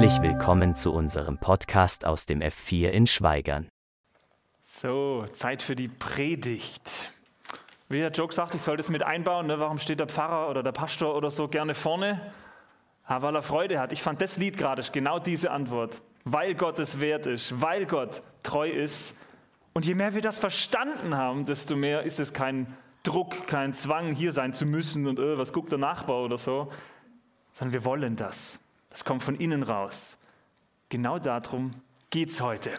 Herzlich willkommen zu unserem Podcast aus dem F4 in Schweigern. So, Zeit für die Predigt. Wie der Joke sagt, ich soll das mit einbauen. Ne? Warum steht der Pfarrer oder der Pastor oder so gerne vorne? Ja, weil er Freude hat. Ich fand das Lied gerade genau diese Antwort. Weil Gott es wert ist, weil Gott treu ist. Und je mehr wir das verstanden haben, desto mehr ist es kein Druck, kein Zwang, hier sein zu müssen und öh, was guckt der Nachbar oder so, sondern wir wollen das. Das kommt von innen raus. Genau darum geht es heute.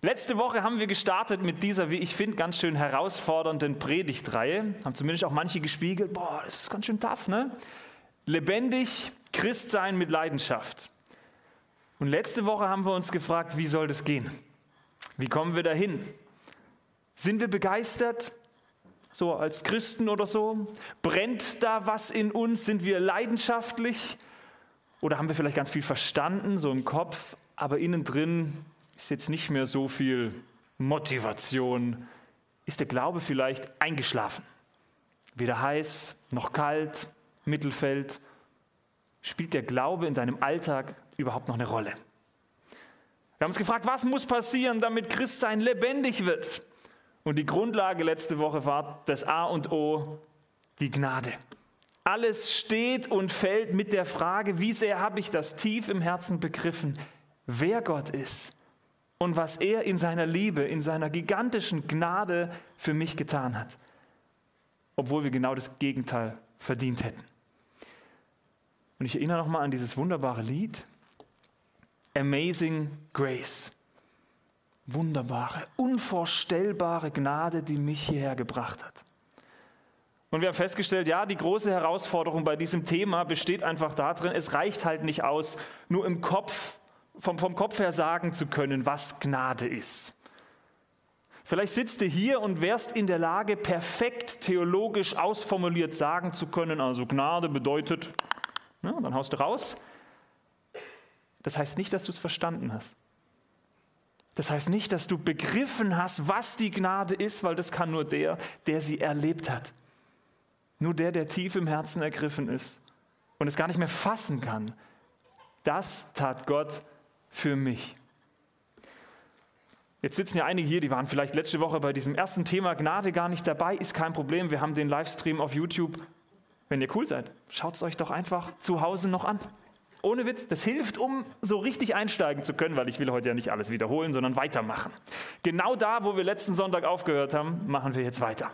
Letzte Woche haben wir gestartet mit dieser, wie ich finde, ganz schön herausfordernden Predigtreihe. Haben zumindest auch manche gespiegelt. Boah, das ist ganz schön tough, ne? Lebendig Christsein mit Leidenschaft. Und letzte Woche haben wir uns gefragt, wie soll das gehen? Wie kommen wir dahin? Sind wir begeistert? So als Christen oder so? Brennt da was in uns? Sind wir leidenschaftlich? Oder haben wir vielleicht ganz viel verstanden, so im Kopf, aber innen drin ist jetzt nicht mehr so viel Motivation? Ist der Glaube vielleicht eingeschlafen? Weder heiß noch kalt, Mittelfeld. Spielt der Glaube in deinem Alltag überhaupt noch eine Rolle? Wir haben uns gefragt, was muss passieren, damit Christsein lebendig wird? Und die Grundlage letzte Woche war das A und O, die Gnade. Alles steht und fällt mit der Frage, wie sehr habe ich das tief im Herzen begriffen, wer Gott ist und was er in seiner Liebe, in seiner gigantischen Gnade für mich getan hat, obwohl wir genau das Gegenteil verdient hätten. Und ich erinnere nochmal an dieses wunderbare Lied, Amazing Grace. Wunderbare, unvorstellbare Gnade, die mich hierher gebracht hat. Und wir haben festgestellt, ja, die große Herausforderung bei diesem Thema besteht einfach darin, es reicht halt nicht aus, nur im Kopf, vom, vom Kopf her sagen zu können, was Gnade ist. Vielleicht sitzt du hier und wärst in der Lage, perfekt theologisch ausformuliert sagen zu können, also Gnade bedeutet, ja, dann haust du raus. Das heißt nicht, dass du es verstanden hast. Das heißt nicht, dass du begriffen hast, was die Gnade ist, weil das kann nur der, der sie erlebt hat. Nur der, der tief im Herzen ergriffen ist und es gar nicht mehr fassen kann, das tat Gott für mich. Jetzt sitzen ja einige hier, die waren vielleicht letzte Woche bei diesem ersten Thema Gnade gar nicht dabei, ist kein Problem. Wir haben den Livestream auf YouTube. Wenn ihr cool seid, schaut es euch doch einfach zu Hause noch an. Ohne Witz, das hilft, um so richtig einsteigen zu können, weil ich will heute ja nicht alles wiederholen, sondern weitermachen. Genau da, wo wir letzten Sonntag aufgehört haben, machen wir jetzt weiter.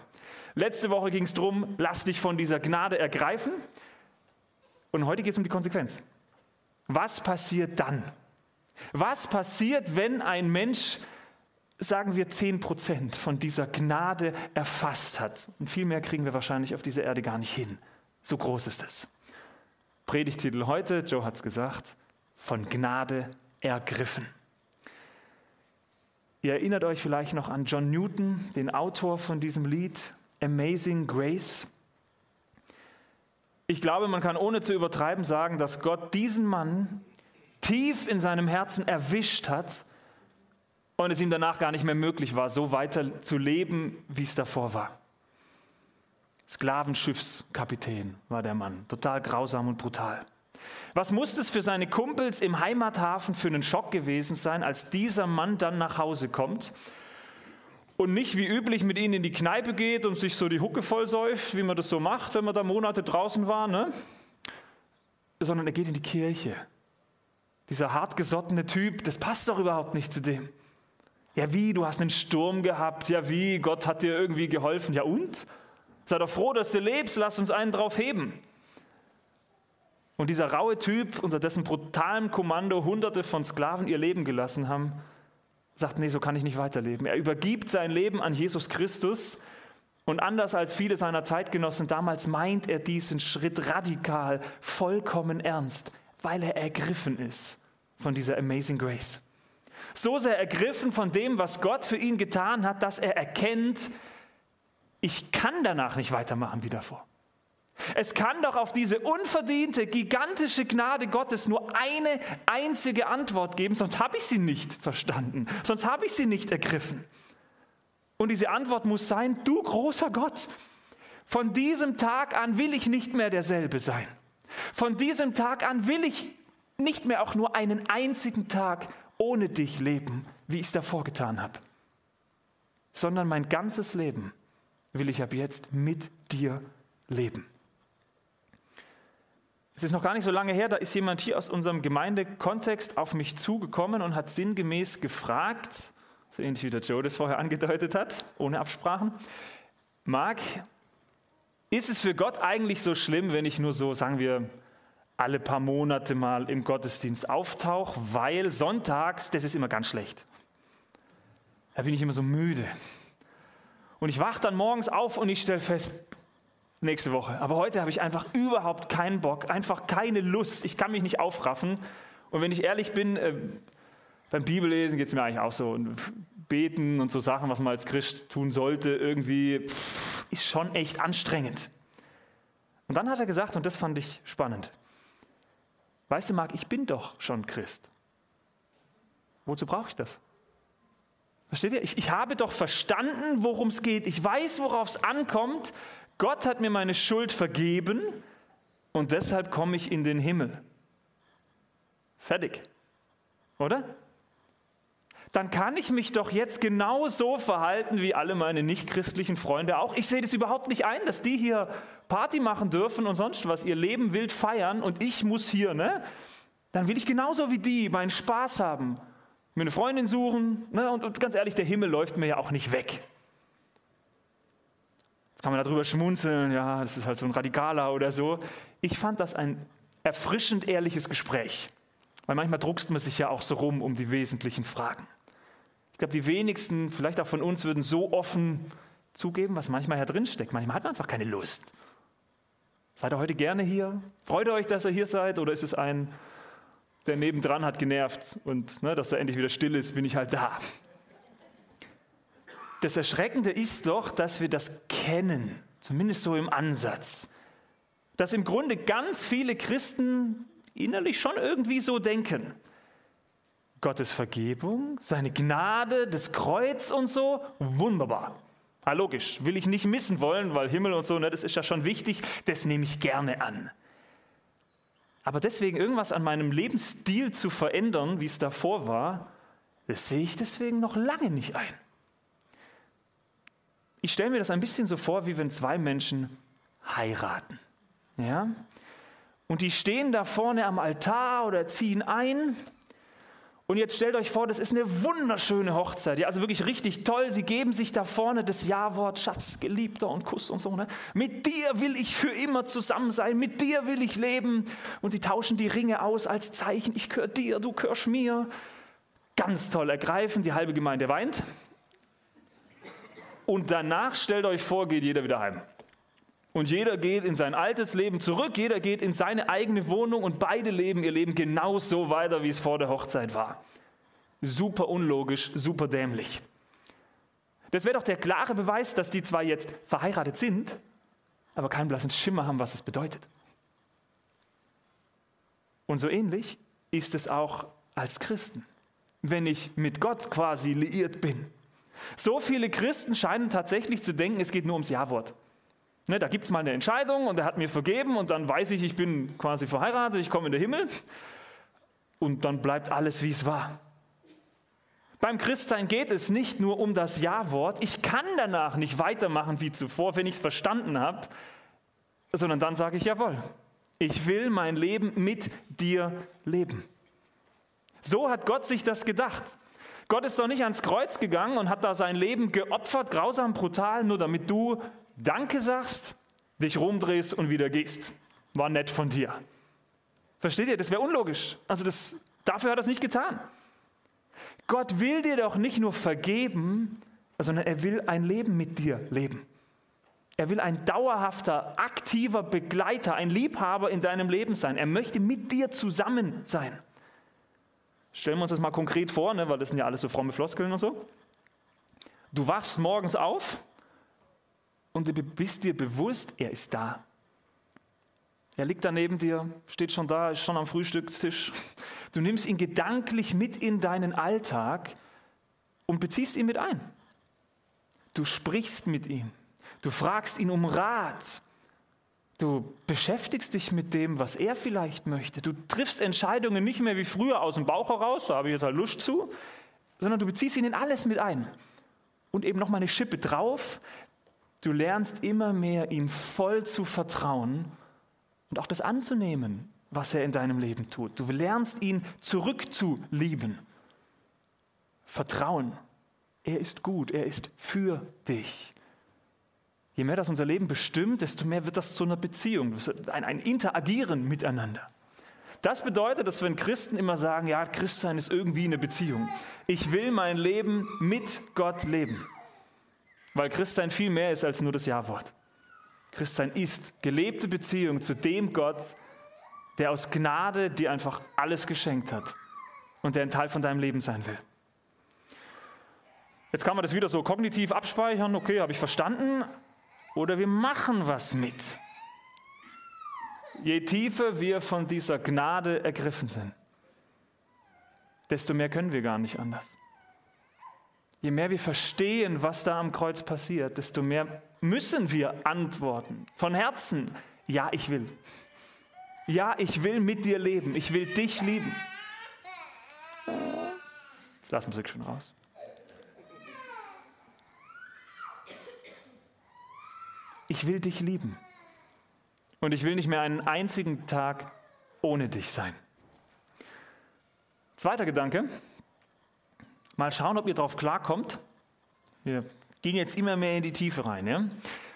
Letzte Woche ging es darum, lass dich von dieser Gnade ergreifen. Und heute geht es um die Konsequenz. Was passiert dann? Was passiert, wenn ein Mensch, sagen wir 10 Prozent von dieser Gnade erfasst hat? Und viel mehr kriegen wir wahrscheinlich auf dieser Erde gar nicht hin. So groß ist es. Predigtitel heute, Joe hat es gesagt, von Gnade ergriffen. Ihr erinnert euch vielleicht noch an John Newton, den Autor von diesem Lied. Amazing Grace. Ich glaube, man kann ohne zu übertreiben sagen, dass Gott diesen Mann tief in seinem Herzen erwischt hat und es ihm danach gar nicht mehr möglich war, so weiter zu leben, wie es davor war. Sklavenschiffskapitän war der Mann, total grausam und brutal. Was muss es für seine Kumpels im Heimathafen für einen Schock gewesen sein, als dieser Mann dann nach Hause kommt und nicht wie üblich mit ihnen in die Kneipe geht und sich so die Hucke vollsäuft, wie man das so macht, wenn man da Monate draußen war, ne? sondern er geht in die Kirche. Dieser hartgesottene Typ, das passt doch überhaupt nicht zu dem. Ja, wie, du hast einen Sturm gehabt, ja, wie, Gott hat dir irgendwie geholfen, ja und? Sei doch froh, dass du lebst, lass uns einen drauf heben. Und dieser raue Typ, unter dessen brutalem Kommando Hunderte von Sklaven ihr Leben gelassen haben, sagt, nee, so kann ich nicht weiterleben. Er übergibt sein Leben an Jesus Christus und anders als viele seiner Zeitgenossen damals meint er diesen Schritt radikal, vollkommen ernst, weil er ergriffen ist von dieser Amazing Grace. So sehr ergriffen von dem, was Gott für ihn getan hat, dass er erkennt, ich kann danach nicht weitermachen wie davor. Es kann doch auf diese unverdiente, gigantische Gnade Gottes nur eine einzige Antwort geben, sonst habe ich sie nicht verstanden, sonst habe ich sie nicht ergriffen. Und diese Antwort muss sein, du großer Gott, von diesem Tag an will ich nicht mehr derselbe sein. Von diesem Tag an will ich nicht mehr auch nur einen einzigen Tag ohne dich leben, wie ich es davor getan habe, sondern mein ganzes Leben will ich ab jetzt mit dir leben. Es ist noch gar nicht so lange her, da ist jemand hier aus unserem Gemeindekontext auf mich zugekommen und hat sinngemäß gefragt, so ähnlich wie der Joe das vorher angedeutet hat, ohne Absprachen, Marc, ist es für Gott eigentlich so schlimm, wenn ich nur so, sagen wir, alle paar Monate mal im Gottesdienst auftauche, weil sonntags, das ist immer ganz schlecht. Da bin ich immer so müde. Und ich wache dann morgens auf und ich stelle fest, nächste Woche. Aber heute habe ich einfach überhaupt keinen Bock, einfach keine Lust. Ich kann mich nicht aufraffen. Und wenn ich ehrlich bin, äh, beim Bibellesen geht es mir eigentlich auch so. Und beten und so Sachen, was man als Christ tun sollte, irgendwie ist schon echt anstrengend. Und dann hat er gesagt, und das fand ich spannend, weißt du, Marc, ich bin doch schon Christ. Wozu brauche ich das? Versteht ihr? Ich, ich habe doch verstanden, worum es geht. Ich weiß, worauf es ankommt. Gott hat mir meine Schuld vergeben und deshalb komme ich in den Himmel. Fertig. Oder? Dann kann ich mich doch jetzt genau so verhalten wie alle meine nichtchristlichen Freunde auch. Ich sehe das überhaupt nicht ein, dass die hier Party machen dürfen und sonst was, ihr Leben wild feiern und ich muss hier, ne? Dann will ich genauso wie die meinen Spaß haben, mir eine Freundin suchen, ne? und, und ganz ehrlich, der Himmel läuft mir ja auch nicht weg kann man darüber schmunzeln, ja, das ist halt so ein Radikaler oder so. Ich fand das ein erfrischend ehrliches Gespräch, weil manchmal druckst man sich ja auch so rum um die wesentlichen Fragen. Ich glaube, die wenigsten, vielleicht auch von uns, würden so offen zugeben, was manchmal ja drinsteckt. Manchmal hat man einfach keine Lust. Seid ihr heute gerne hier? Freut ihr euch, dass ihr hier seid? Oder ist es ein, der nebendran hat genervt und ne, dass er endlich wieder still ist, bin ich halt da? Das Erschreckende ist doch, dass wir das kennen, zumindest so im Ansatz. Dass im Grunde ganz viele Christen innerlich schon irgendwie so denken. Gottes Vergebung, seine Gnade, das Kreuz und so, wunderbar. Ah, logisch, will ich nicht missen wollen, weil Himmel und so, ne, das ist ja schon wichtig, das nehme ich gerne an. Aber deswegen irgendwas an meinem Lebensstil zu verändern, wie es davor war, das sehe ich deswegen noch lange nicht ein. Ich stelle mir das ein bisschen so vor, wie wenn zwei Menschen heiraten. Ja? Und die stehen da vorne am Altar oder ziehen ein. Und jetzt stellt euch vor, das ist eine wunderschöne Hochzeit. Ja, also wirklich richtig toll. Sie geben sich da vorne das Ja-Wort, Schatz, Geliebter und Kuss und so. Ne? Mit dir will ich für immer zusammen sein. Mit dir will ich leben. Und sie tauschen die Ringe aus als Zeichen. Ich gehöre dir, du gehörst mir. Ganz toll ergreifen. Die halbe Gemeinde weint. Und danach stellt euch vor, geht jeder wieder heim. Und jeder geht in sein altes Leben zurück, jeder geht in seine eigene Wohnung und beide leben ihr Leben genauso weiter, wie es vor der Hochzeit war. Super unlogisch, super dämlich. Das wäre doch der klare Beweis, dass die zwar jetzt verheiratet sind, aber keinen blassen Schimmer haben, was es bedeutet. Und so ähnlich ist es auch als Christen. Wenn ich mit Gott quasi liiert bin, so viele Christen scheinen tatsächlich zu denken, es geht nur ums Ja-Wort. Ne, da gibt es mal eine Entscheidung und er hat mir vergeben und dann weiß ich, ich bin quasi verheiratet, ich komme in den Himmel und dann bleibt alles, wie es war. Beim Christsein geht es nicht nur um das Ja-Wort. Ich kann danach nicht weitermachen wie zuvor, wenn ich es verstanden habe, sondern dann sage ich jawohl. Ich will mein Leben mit dir leben. So hat Gott sich das gedacht. Gott ist doch nicht ans Kreuz gegangen und hat da sein Leben geopfert, grausam, brutal, nur damit du Danke sagst, dich rumdrehst und wieder gehst. War nett von dir. Versteht ihr? Das wäre unlogisch. Also das, dafür hat er es nicht getan. Gott will dir doch nicht nur vergeben, sondern er will ein Leben mit dir leben. Er will ein dauerhafter, aktiver Begleiter, ein Liebhaber in deinem Leben sein. Er möchte mit dir zusammen sein. Stellen wir uns das mal konkret vor, ne, weil das sind ja alles so fromme Floskeln und so. Du wachst morgens auf und du bist dir bewusst, er ist da. Er liegt da neben dir, steht schon da, ist schon am Frühstückstisch. Du nimmst ihn gedanklich mit in deinen Alltag und beziehst ihn mit ein. Du sprichst mit ihm. Du fragst ihn um Rat. Du beschäftigst dich mit dem, was er vielleicht möchte. Du triffst Entscheidungen nicht mehr wie früher aus dem Bauch heraus, da habe ich jetzt halt Lust zu, sondern du beziehst ihn in alles mit ein. Und eben nochmal eine Schippe drauf. Du lernst immer mehr, ihm voll zu vertrauen und auch das anzunehmen, was er in deinem Leben tut. Du lernst ihn zurückzulieben. Vertrauen. Er ist gut, er ist für dich. Je mehr das unser Leben bestimmt, desto mehr wird das zu einer Beziehung, ein, ein Interagieren miteinander. Das bedeutet, dass wenn Christen immer sagen, ja, Christsein ist irgendwie eine Beziehung. Ich will mein Leben mit Gott leben. Weil Christsein viel mehr ist als nur das Ja-Wort. Christsein ist gelebte Beziehung zu dem Gott, der aus Gnade dir einfach alles geschenkt hat und der ein Teil von deinem Leben sein will. Jetzt kann man das wieder so kognitiv abspeichern, okay, habe ich verstanden, oder wir machen was mit. Je tiefer wir von dieser Gnade ergriffen sind, desto mehr können wir gar nicht anders. Je mehr wir verstehen, was da am Kreuz passiert, desto mehr müssen wir antworten. Von Herzen, ja, ich will. Ja, ich will mit dir leben. Ich will dich lieben. Jetzt lassen wir Musik schon raus. Ich will dich lieben. Und ich will nicht mehr einen einzigen Tag ohne dich sein. Zweiter Gedanke. Mal schauen, ob ihr darauf klarkommt. Wir gehen jetzt immer mehr in die Tiefe rein. Ja?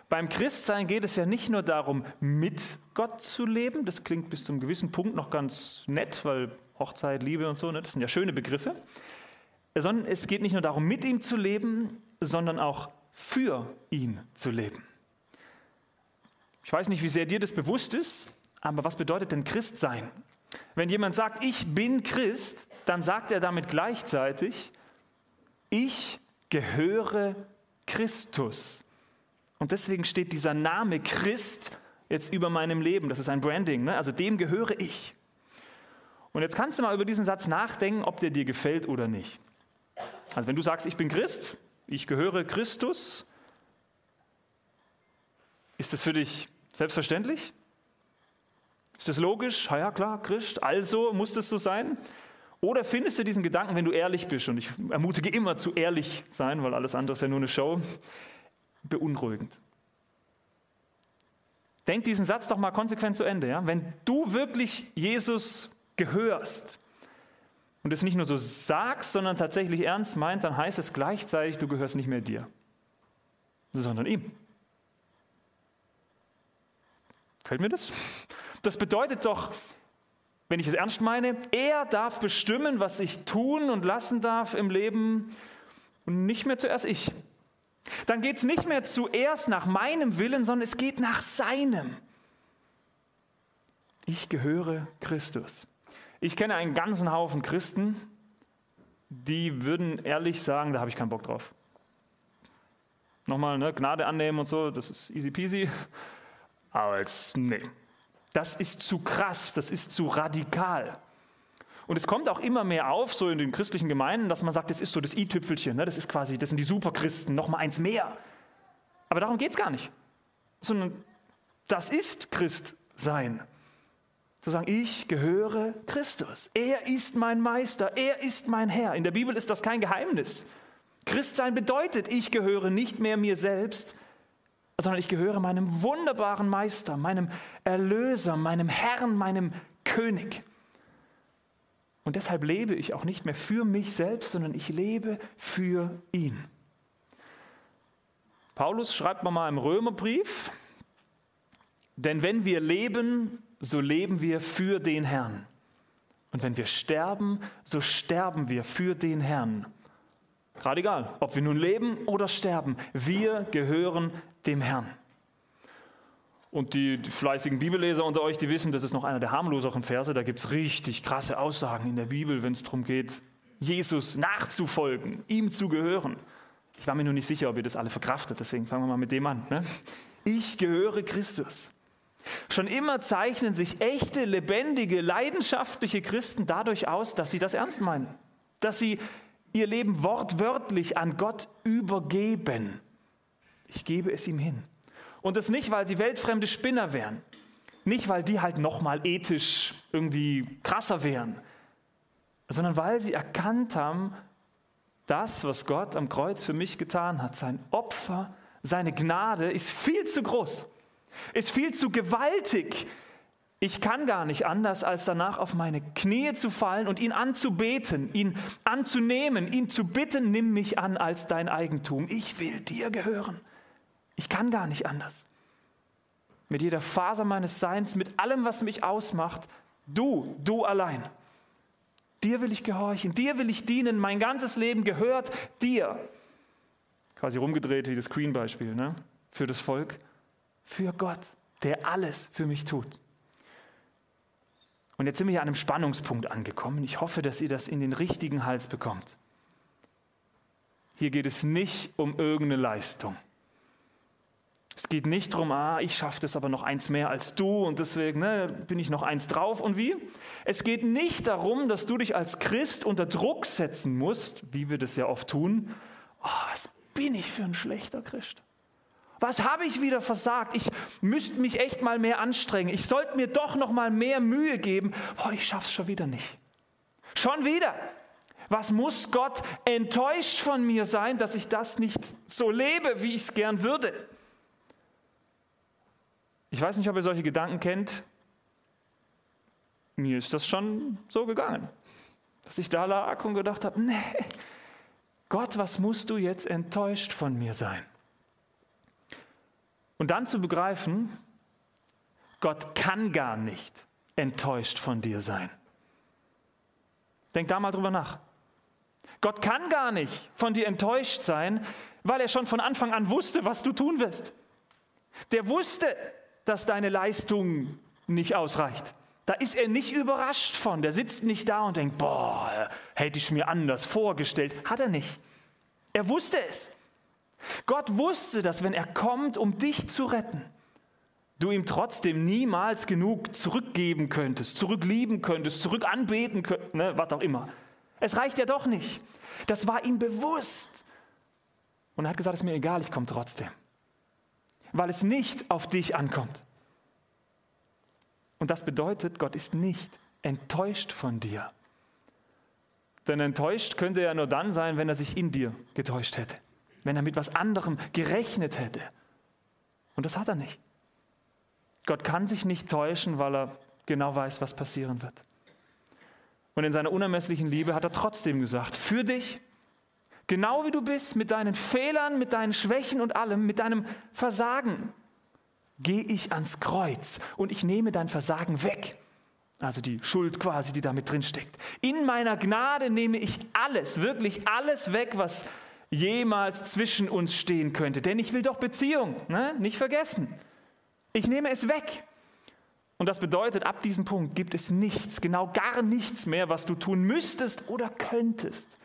Beim Christsein geht es ja nicht nur darum, mit Gott zu leben. Das klingt bis zu einem gewissen Punkt noch ganz nett, weil Hochzeit, Liebe und so, ne, das sind ja schöne Begriffe. Sondern es geht nicht nur darum, mit ihm zu leben, sondern auch für ihn zu leben. Ich weiß nicht, wie sehr dir das bewusst ist, aber was bedeutet denn Christ sein? Wenn jemand sagt, ich bin Christ, dann sagt er damit gleichzeitig, ich gehöre Christus. Und deswegen steht dieser Name Christ jetzt über meinem Leben. Das ist ein Branding, ne? also dem gehöre ich. Und jetzt kannst du mal über diesen Satz nachdenken, ob der dir gefällt oder nicht. Also wenn du sagst, ich bin Christ, ich gehöre Christus, ist das für dich Selbstverständlich? Ist das logisch? Ja, ja, klar, Christ, also muss das so sein? Oder findest du diesen Gedanken, wenn du ehrlich bist, und ich ermutige immer zu ehrlich sein, weil alles andere ist ja nur eine Show, beunruhigend? Denk diesen Satz doch mal konsequent zu Ende. Ja? Wenn du wirklich Jesus gehörst und es nicht nur so sagst, sondern tatsächlich ernst meint, dann heißt es gleichzeitig, du gehörst nicht mehr dir, sondern ihm. Fällt mir das? Das bedeutet doch, wenn ich es ernst meine, er darf bestimmen, was ich tun und lassen darf im Leben und nicht mehr zuerst ich. Dann geht es nicht mehr zuerst nach meinem Willen, sondern es geht nach seinem. Ich gehöre Christus. Ich kenne einen ganzen Haufen Christen, die würden ehrlich sagen, da habe ich keinen Bock drauf. Nochmal, ne, Gnade annehmen und so, das ist easy peasy als nee. Das ist zu krass, das ist zu radikal. Und es kommt auch immer mehr auf, so in den christlichen Gemeinden, dass man sagt, das ist so das i-Tüpfelchen, ne? das ist quasi, das sind die Superchristen, noch mal eins mehr. Aber darum geht es gar nicht. Sondern das ist Christsein. Zu sagen, ich gehöre Christus. Er ist mein Meister, er ist mein Herr. In der Bibel ist das kein Geheimnis. Christsein bedeutet, ich gehöre nicht mehr mir selbst, sondern ich gehöre meinem wunderbaren Meister, meinem Erlöser, meinem Herrn, meinem König. Und deshalb lebe ich auch nicht mehr für mich selbst, sondern ich lebe für ihn. Paulus schreibt mal im Römerbrief, denn wenn wir leben, so leben wir für den Herrn. Und wenn wir sterben, so sterben wir für den Herrn. Gerade egal, ob wir nun leben oder sterben, wir gehören dem Herrn. Und die, fleißigen Bibelleser unter euch, die wissen, das ist noch einer der harmloseren Verse. Da gibt es richtig krasse Aussagen in der Bibel, wenn es darum geht, Jesus nachzufolgen, ihm zu gehören. Ich war mir nur nicht sicher, ob ihr das alle verkraftet, deswegen fangen wir mal mit dem an. Ne? Ich gehöre Christus. Schon immer zeichnen sich echte, lebendige, leidenschaftliche Christen dadurch aus, dass sie das ernst meinen, dass sie ihr Leben wortwörtlich an Gott übergeben. Ich gebe es ihm hin. Und das nicht, weil sie weltfremde Spinner wären. Nicht, weil die halt nochmal ethisch irgendwie krasser wären, sondern weil sie erkannt haben, das, was Gott am Kreuz für mich getan hat, sein Opfer, seine Gnade ist viel zu groß, ist viel zu gewaltig. Ich kann gar nicht anders, als danach auf meine Knie zu fallen und ihn anzubeten, ihn anzunehmen, ihn zu bitten, nimm mich an als dein Eigentum. Ich will dir gehören. Ich kann gar nicht anders. Mit jeder Faser meines Seins, mit allem, was mich ausmacht, du, du allein. Dir will ich gehorchen, dir will ich dienen, mein ganzes Leben gehört dir. Quasi rumgedreht wie das Queen-Beispiel, ne? Für das Volk, für Gott, der alles für mich tut. Und jetzt sind wir hier an einem Spannungspunkt angekommen. Ich hoffe, dass ihr das in den richtigen Hals bekommt. Hier geht es nicht um irgendeine Leistung. Es geht nicht darum, ah, ich schaffe das aber noch eins mehr als du und deswegen ne, bin ich noch eins drauf und wie. Es geht nicht darum, dass du dich als Christ unter Druck setzen musst, wie wir das ja oft tun. Oh, was bin ich für ein schlechter Christ? Was habe ich wieder versagt? Ich müsste mich echt mal mehr anstrengen. Ich sollte mir doch noch mal mehr Mühe geben. Oh, ich schaffe es schon wieder nicht. Schon wieder. Was muss Gott enttäuscht von mir sein, dass ich das nicht so lebe, wie ich es gern würde? Ich weiß nicht, ob ihr solche Gedanken kennt. Mir ist das schon so gegangen, dass ich da lag und gedacht habe, nee, Gott, was musst du jetzt enttäuscht von mir sein? Und dann zu begreifen, Gott kann gar nicht enttäuscht von dir sein. Denk da mal drüber nach. Gott kann gar nicht von dir enttäuscht sein, weil er schon von Anfang an wusste, was du tun wirst. Der wusste, dass deine Leistung nicht ausreicht. Da ist er nicht überrascht von. Der sitzt nicht da und denkt, boah, hätte ich mir anders vorgestellt. Hat er nicht. Er wusste es. Gott wusste, dass wenn er kommt, um dich zu retten, du ihm trotzdem niemals genug zurückgeben könntest, zurücklieben könntest, zurück anbeten könntest, ne, was auch immer. Es reicht ja doch nicht. Das war ihm bewusst. Und er hat gesagt, es ist mir egal, ich komme trotzdem weil es nicht auf dich ankommt. Und das bedeutet, Gott ist nicht enttäuscht von dir. Denn enttäuscht könnte er nur dann sein, wenn er sich in dir getäuscht hätte, wenn er mit was anderem gerechnet hätte. Und das hat er nicht. Gott kann sich nicht täuschen, weil er genau weiß, was passieren wird. Und in seiner unermesslichen Liebe hat er trotzdem gesagt, für dich Genau wie du bist, mit deinen Fehlern, mit deinen Schwächen und allem, mit deinem Versagen, gehe ich ans Kreuz und ich nehme dein Versagen weg. Also die Schuld quasi, die da mit drin steckt. In meiner Gnade nehme ich alles, wirklich alles weg, was jemals zwischen uns stehen könnte. Denn ich will doch Beziehung, ne? nicht vergessen. Ich nehme es weg. Und das bedeutet, ab diesem Punkt gibt es nichts, genau gar nichts mehr, was du tun müsstest oder könntest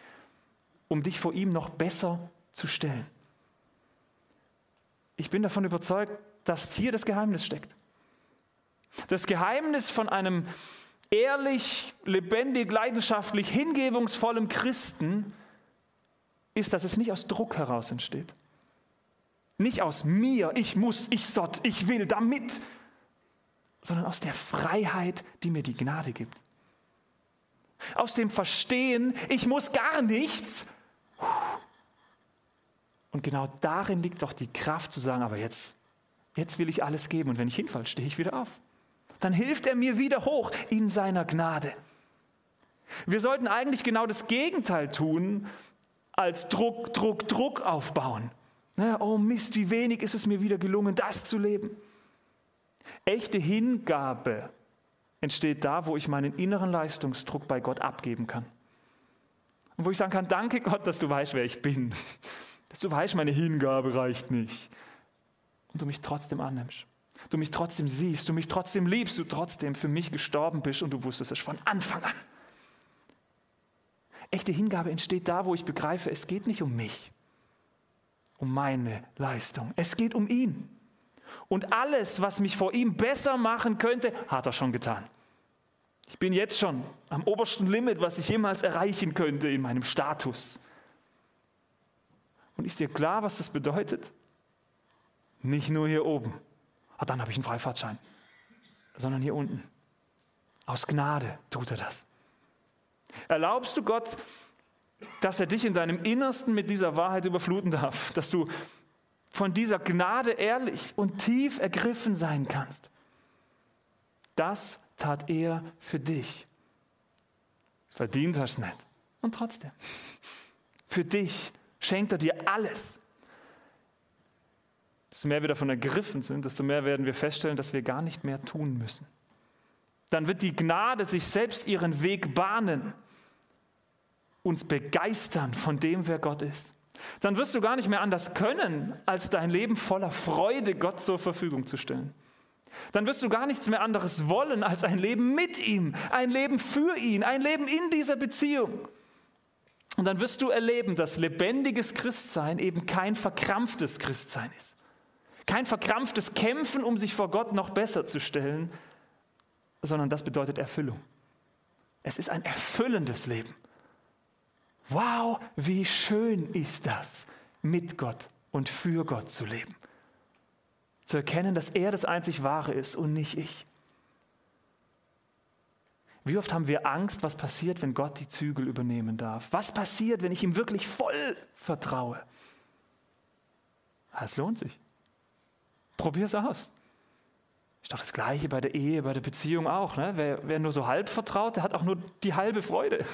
um dich vor ihm noch besser zu stellen. Ich bin davon überzeugt, dass hier das Geheimnis steckt. Das Geheimnis von einem ehrlich, lebendig, leidenschaftlich, hingebungsvollem Christen ist, dass es nicht aus Druck heraus entsteht. Nicht aus mir, ich muss, ich sott, ich will damit, sondern aus der Freiheit, die mir die Gnade gibt. Aus dem Verstehen, ich muss gar nichts, und genau darin liegt doch die Kraft zu sagen, aber jetzt, jetzt will ich alles geben und wenn ich hinfalle, stehe ich wieder auf. Dann hilft er mir wieder hoch in seiner Gnade. Wir sollten eigentlich genau das Gegenteil tun, als Druck, Druck, Druck aufbauen. Ne, oh Mist, wie wenig ist es mir wieder gelungen, das zu leben. Echte Hingabe entsteht da, wo ich meinen inneren Leistungsdruck bei Gott abgeben kann. Und wo ich sagen kann, danke Gott, dass du weißt, wer ich bin. Dass du weißt, meine Hingabe reicht nicht. Und du mich trotzdem annimmst. Du mich trotzdem siehst, du mich trotzdem liebst, du trotzdem für mich gestorben bist und du wusstest es von Anfang an. Echte Hingabe entsteht da, wo ich begreife, es geht nicht um mich, um meine Leistung. Es geht um ihn. Und alles, was mich vor ihm besser machen könnte, hat er schon getan. Ich bin jetzt schon am obersten Limit, was ich jemals erreichen könnte in meinem Status. Und ist dir klar, was das bedeutet? Nicht nur hier oben. Ah, dann habe ich einen Freifahrtschein. Sondern hier unten. Aus Gnade tut er das. Erlaubst du Gott, dass er dich in deinem Innersten mit dieser Wahrheit überfluten darf, dass du von dieser Gnade ehrlich und tief ergriffen sein kannst. Das tat er für dich. Verdient hast du nicht. Und trotzdem. Für dich schenkt er dir alles. Desto mehr wir davon ergriffen sind, desto mehr werden wir feststellen, dass wir gar nicht mehr tun müssen. Dann wird die Gnade sich selbst ihren Weg bahnen uns begeistern von dem, wer Gott ist. Dann wirst du gar nicht mehr anders können, als dein Leben voller Freude Gott zur Verfügung zu stellen. Dann wirst du gar nichts mehr anderes wollen, als ein Leben mit ihm, ein Leben für ihn, ein Leben in dieser Beziehung. Und dann wirst du erleben, dass lebendiges Christsein eben kein verkrampftes Christsein ist. Kein verkrampftes Kämpfen, um sich vor Gott noch besser zu stellen, sondern das bedeutet Erfüllung. Es ist ein erfüllendes Leben. Wow, wie schön ist das, mit Gott und für Gott zu leben. Zu erkennen, dass er das einzig Wahre ist und nicht ich. Wie oft haben wir Angst, was passiert, wenn Gott die Zügel übernehmen darf? Was passiert, wenn ich ihm wirklich voll vertraue? Es lohnt sich. Probier es aus. Ist doch das Gleiche bei der Ehe, bei der Beziehung auch. Ne? Wer, wer nur so halb vertraut, der hat auch nur die halbe Freude.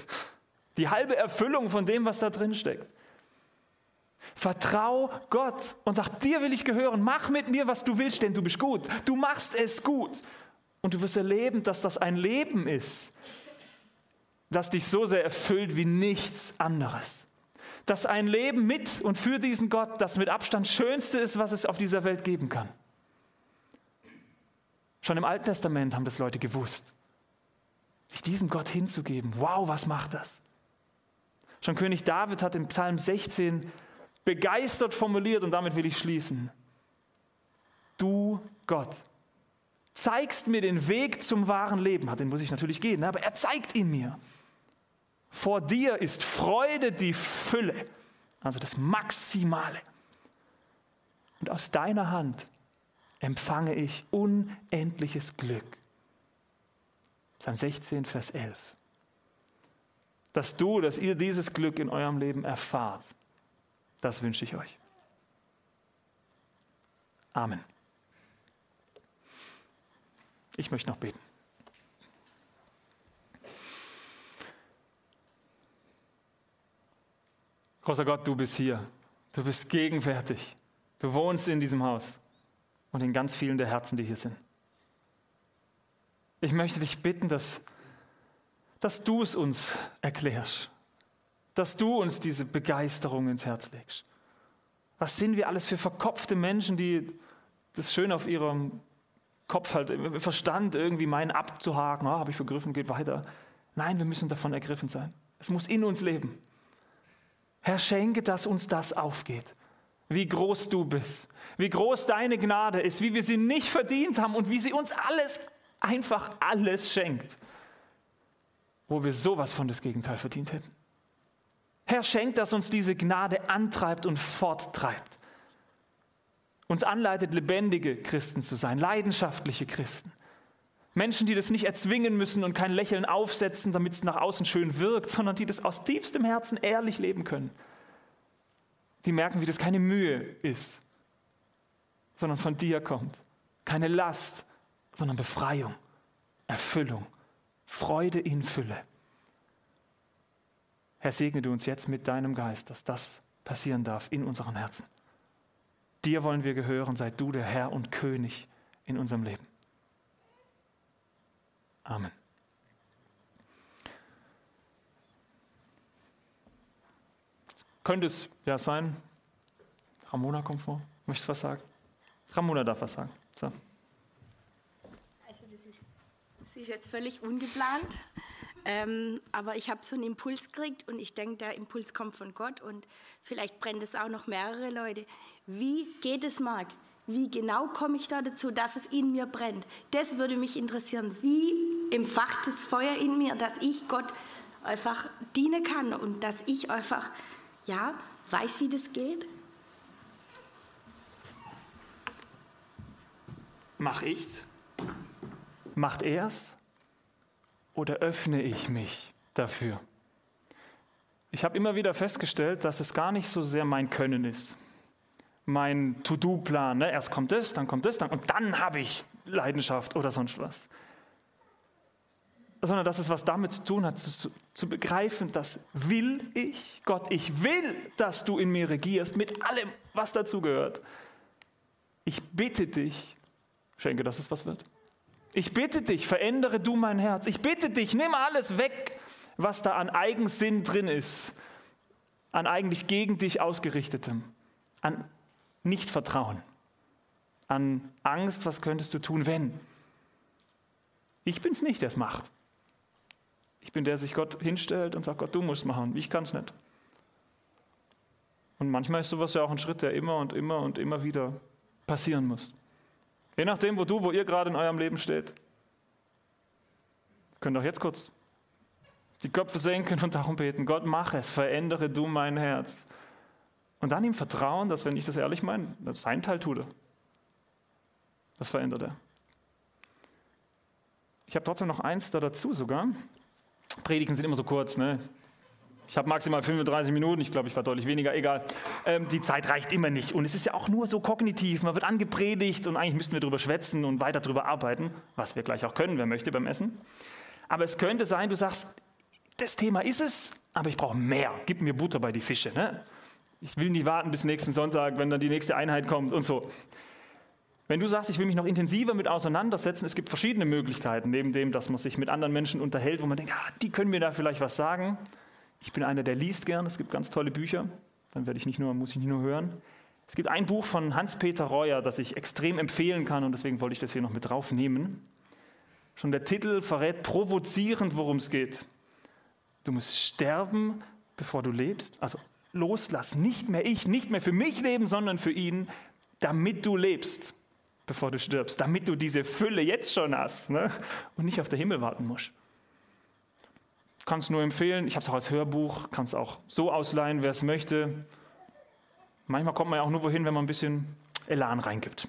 Die halbe Erfüllung von dem, was da drin steckt. Vertrau Gott und sag, dir will ich gehören, mach mit mir, was du willst, denn du bist gut. Du machst es gut. Und du wirst erleben, dass das ein Leben ist, das dich so sehr erfüllt wie nichts anderes. Dass ein Leben mit und für diesen Gott das mit Abstand schönste ist, was es auf dieser Welt geben kann. Schon im Alten Testament haben das Leute gewusst. Sich diesem Gott hinzugeben, wow, was macht das? Schon König David hat im Psalm 16 begeistert formuliert und damit will ich schließen. Du Gott zeigst mir den Weg zum wahren Leben. Den muss ich natürlich gehen, aber er zeigt ihn mir. Vor dir ist Freude die Fülle, also das Maximale. Und aus deiner Hand empfange ich unendliches Glück. Psalm 16, Vers 11 dass du, dass ihr dieses Glück in eurem Leben erfahrt. Das wünsche ich euch. Amen. Ich möchte noch beten. Großer Gott, du bist hier. Du bist gegenwärtig. Du wohnst in diesem Haus und in ganz vielen der Herzen, die hier sind. Ich möchte dich bitten, dass dass du es uns erklärst, dass du uns diese Begeisterung ins Herz legst. Was sind wir alles für verkopfte Menschen, die das schön auf ihrem Kopf halt, im Verstand irgendwie meinen abzuhaken, oh, habe ich vergriffen, geht weiter. Nein, wir müssen davon ergriffen sein. Es muss in uns leben. Herr, schenke, dass uns das aufgeht. Wie groß du bist, wie groß deine Gnade ist, wie wir sie nicht verdient haben und wie sie uns alles, einfach alles schenkt wo wir sowas von das Gegenteil verdient hätten. Herr, schenkt, dass uns diese Gnade antreibt und forttreibt. Uns anleitet, lebendige Christen zu sein, leidenschaftliche Christen. Menschen, die das nicht erzwingen müssen und kein Lächeln aufsetzen, damit es nach außen schön wirkt, sondern die das aus tiefstem Herzen ehrlich leben können. Die merken, wie das keine Mühe ist, sondern von dir kommt. Keine Last, sondern Befreiung, Erfüllung Freude in Fülle. Herr, segne du uns jetzt mit deinem Geist, dass das passieren darf in unseren Herzen. Dir wollen wir gehören, sei du der Herr und König in unserem Leben. Amen. Könnte es ja sein, Ramona kommt vor. Möchtest du was sagen? Ramona darf was sagen. So. ist jetzt völlig ungeplant. Ähm, aber ich habe so einen Impuls gekriegt und ich denke, der Impuls kommt von Gott und vielleicht brennt es auch noch mehrere Leute. Wie geht es, Marc? Wie genau komme ich da dazu, dass es in mir brennt? Das würde mich interessieren. Wie empfacht das Feuer in mir, dass ich Gott einfach dienen kann und dass ich einfach, ja, weiß, wie das geht? Mach ich's? Macht er's? Oder öffne ich mich dafür? Ich habe immer wieder festgestellt, dass es gar nicht so sehr mein Können ist, mein To-Do-Plan. Ne? Erst kommt es, dann kommt es, dann, und dann habe ich Leidenschaft oder sonst was. Sondern dass es was damit zu tun hat, zu, zu begreifen, dass will ich, Gott, ich will, dass du in mir regierst, mit allem, was dazu gehört. Ich bitte dich, schenke, dass es was wird. Ich bitte dich, verändere du mein Herz. Ich bitte dich, nimm alles weg, was da an Eigensinn drin ist, an eigentlich gegen dich ausgerichtetem, an Nichtvertrauen, an Angst, was könntest du tun, wenn. Ich bin es nicht, der es macht. Ich bin der, der sich Gott hinstellt und sagt, Gott, du musst machen, ich kann es nicht. Und manchmal ist sowas ja auch ein Schritt, der immer und immer und immer wieder passieren muss. Je nachdem, wo du, wo ihr gerade in eurem Leben steht. Könnt auch jetzt kurz die Köpfe senken und darum beten, Gott, mach es, verändere du mein Herz. Und dann ihm vertrauen, dass, wenn ich das ehrlich meine, sein Teil tut er. Das verändert er. Ich habe trotzdem noch eins da dazu sogar. Predigen sind immer so kurz, ne? Ich habe maximal 35 Minuten, ich glaube, ich war deutlich weniger, egal. Ähm, die Zeit reicht immer nicht. Und es ist ja auch nur so kognitiv. Man wird angepredigt und eigentlich müssten wir darüber schwätzen und weiter darüber arbeiten, was wir gleich auch können, wer möchte beim Essen. Aber es könnte sein, du sagst, das Thema ist es, aber ich brauche mehr. Gib mir Butter bei die Fische. Ne? Ich will nicht warten bis nächsten Sonntag, wenn dann die nächste Einheit kommt und so. Wenn du sagst, ich will mich noch intensiver mit auseinandersetzen, es gibt verschiedene Möglichkeiten, neben dem, dass man sich mit anderen Menschen unterhält, wo man denkt, ah, die können mir da vielleicht was sagen. Ich bin einer, der liest gern, es gibt ganz tolle Bücher, dann werde ich nicht nur, muss ich nicht nur hören. Es gibt ein Buch von Hans-Peter Reuer, das ich extrem empfehlen kann und deswegen wollte ich das hier noch mit draufnehmen. Schon der Titel verrät provozierend, worum es geht. Du musst sterben, bevor du lebst. Also loslassen. Nicht mehr ich, nicht mehr für mich leben, sondern für ihn, damit du lebst, bevor du stirbst. Damit du diese Fülle jetzt schon hast ne? und nicht auf den Himmel warten musst. Kann es nur empfehlen. Ich habe es auch als Hörbuch, kann es auch so ausleihen, wer es möchte. Manchmal kommt man ja auch nur wohin, wenn man ein bisschen Elan reingibt.